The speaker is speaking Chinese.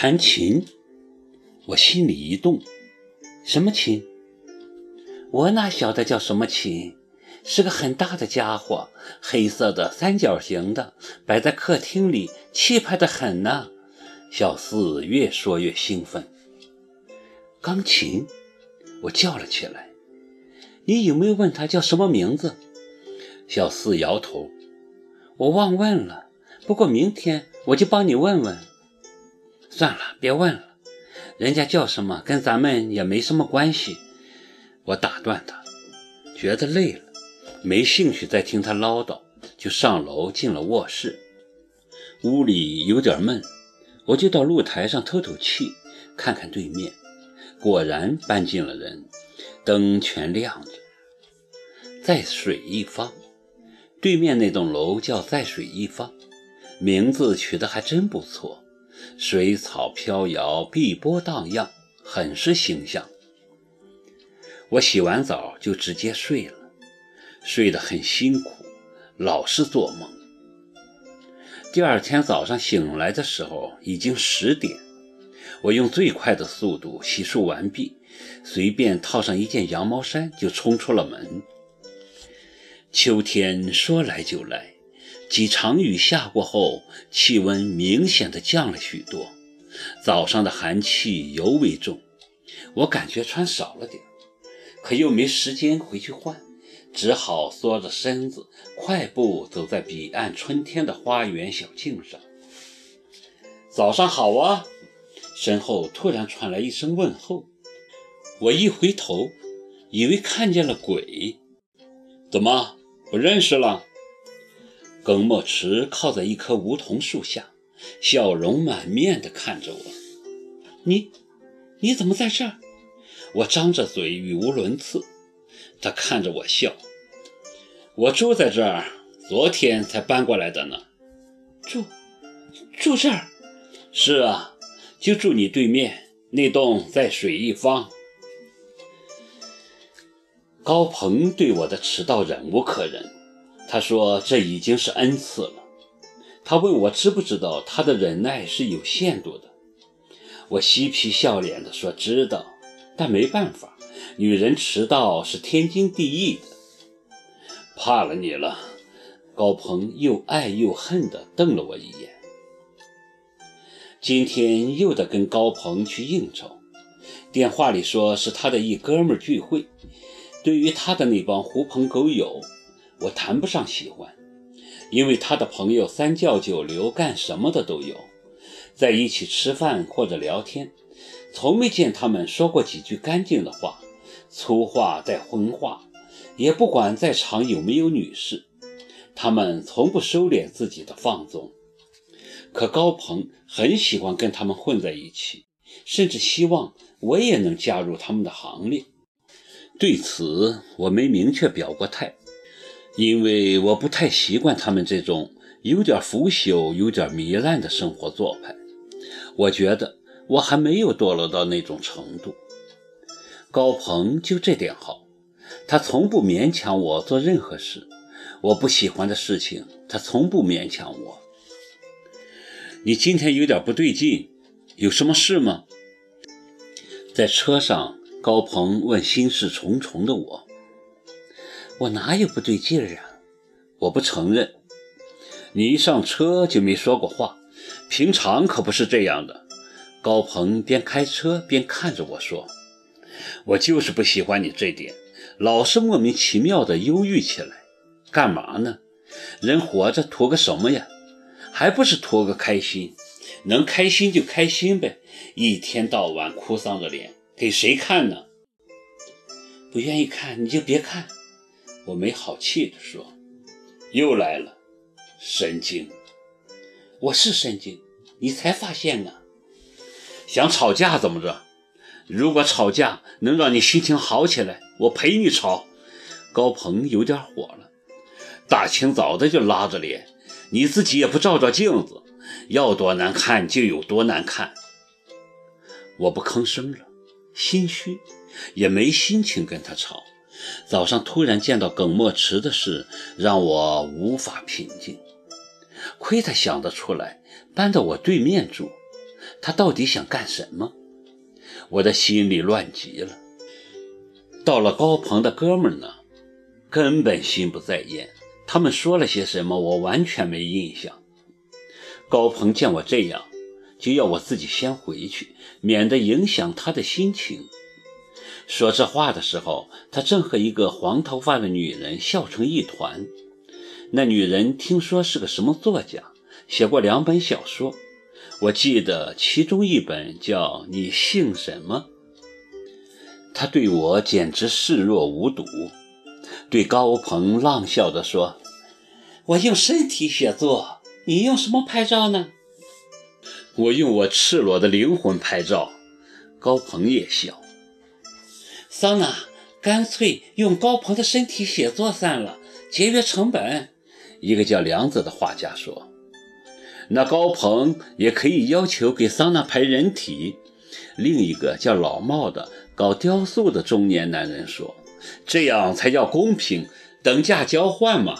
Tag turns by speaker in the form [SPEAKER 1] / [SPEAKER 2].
[SPEAKER 1] 弹琴，我心里一动，什么琴？我哪晓得叫什么琴？是个很大的家伙，黑色的，三角形的，摆在客厅里，气派的很呢。小四越说越兴奋。钢琴，我叫了起来。你有没有问他叫什么名字？小四摇头，我忘问了。不过明天我就帮你问问。算了，别问了，人家叫什么跟咱们也没什么关系。我打断他，觉得累了。没兴趣再听他唠叨，就上楼进了卧室。屋里有点闷，我就到露台上透透气，看看对面。果然搬进了人，灯全亮着。在水一方，对面那栋楼叫在水一方，名字取得还真不错。水草飘摇，碧波荡漾，很是形象。我洗完澡就直接睡了。睡得很辛苦，老是做梦。第二天早上醒来的时候已经十点，我用最快的速度洗漱完毕，随便套上一件羊毛衫就冲出了门。秋天说来就来，几场雨下过后，气温明显的降了许多，早上的寒气尤为重，我感觉穿少了点，可又没时间回去换。只好缩着身子，快步走在彼岸春天的花园小径上。早上好啊！身后突然传来一声问候。我一回头，以为看见了鬼。怎么不认识了？耿墨池靠在一棵梧桐树下，笑容满面地看着我。你，你怎么在这儿？我张着嘴，语无伦次。他看着我笑。我住在这儿，昨天才搬过来的呢。住，住这儿？是啊，就住你对面那栋在水一方。高鹏对我的迟到忍无可忍，他说这已经是恩赐了。他问我知不知道他的忍耐是有限度的。我嬉皮笑脸地说知道，但没办法，女人迟到是天经地义的。怕了你了，高鹏又爱又恨地瞪了我一眼。今天又得跟高鹏去应酬，电话里说是他的一哥们聚会。对于他的那帮狐朋狗友，我谈不上喜欢，因为他的朋友三教九流，干什么的都有，在一起吃饭或者聊天，从没见他们说过几句干净的话，粗话带荤话。也不管在场有没有女士，他们从不收敛自己的放纵。可高鹏很喜欢跟他们混在一起，甚至希望我也能加入他们的行列。对此，我没明确表过态，因为我不太习惯他们这种有点腐朽、有点糜烂的生活做派。我觉得我还没有堕落到那种程度。高鹏就这点好。他从不勉强我做任何事，我不喜欢的事情，他从不勉强我。你今天有点不对劲，有什么事吗？在车上，高鹏问心事重重的我，我哪有不对劲儿啊？我不承认。你一上车就没说过话，平常可不是这样的。高鹏边开车边看着我说：“我就是不喜欢你这点。”老是莫名其妙的忧郁起来，干嘛呢？人活着图个什么呀？还不是图个开心，能开心就开心呗。一天到晚哭丧着脸，给谁看呢？不愿意看你就别看。我没好气地说。又来了，神经！我是神经，你才发现呢。想吵架怎么着？如果吵架能让你心情好起来。我陪你吵，高鹏有点火了。大清早的就拉着脸，你自己也不照照镜子，要多难看就有多难看。我不吭声了，心虚，也没心情跟他吵。早上突然见到耿墨池的事，让我无法平静。亏他想得出来，搬到我对面住，他到底想干什么？我的心里乱极了。到了高鹏的哥们儿呢，根本心不在焉。他们说了些什么，我完全没印象。高鹏见我这样，就要我自己先回去，免得影响他的心情。说这话的时候，他正和一个黄头发的女人笑成一团。那女人听说是个什么作家，写过两本小说，我记得其中一本叫《你姓什么》。他对我简直视若无睹，对高鹏浪笑着说：“我用身体写作，你用什么拍照呢？”我用我赤裸的灵魂拍照。高鹏也笑。桑娜，干脆用高鹏的身体写作算了，节约成本。一个叫梁子的画家说：“那高鹏也可以要求给桑娜排人体。”另一个叫老茂的搞雕塑的中年男人说：“这样才叫公平，等价交换嘛。”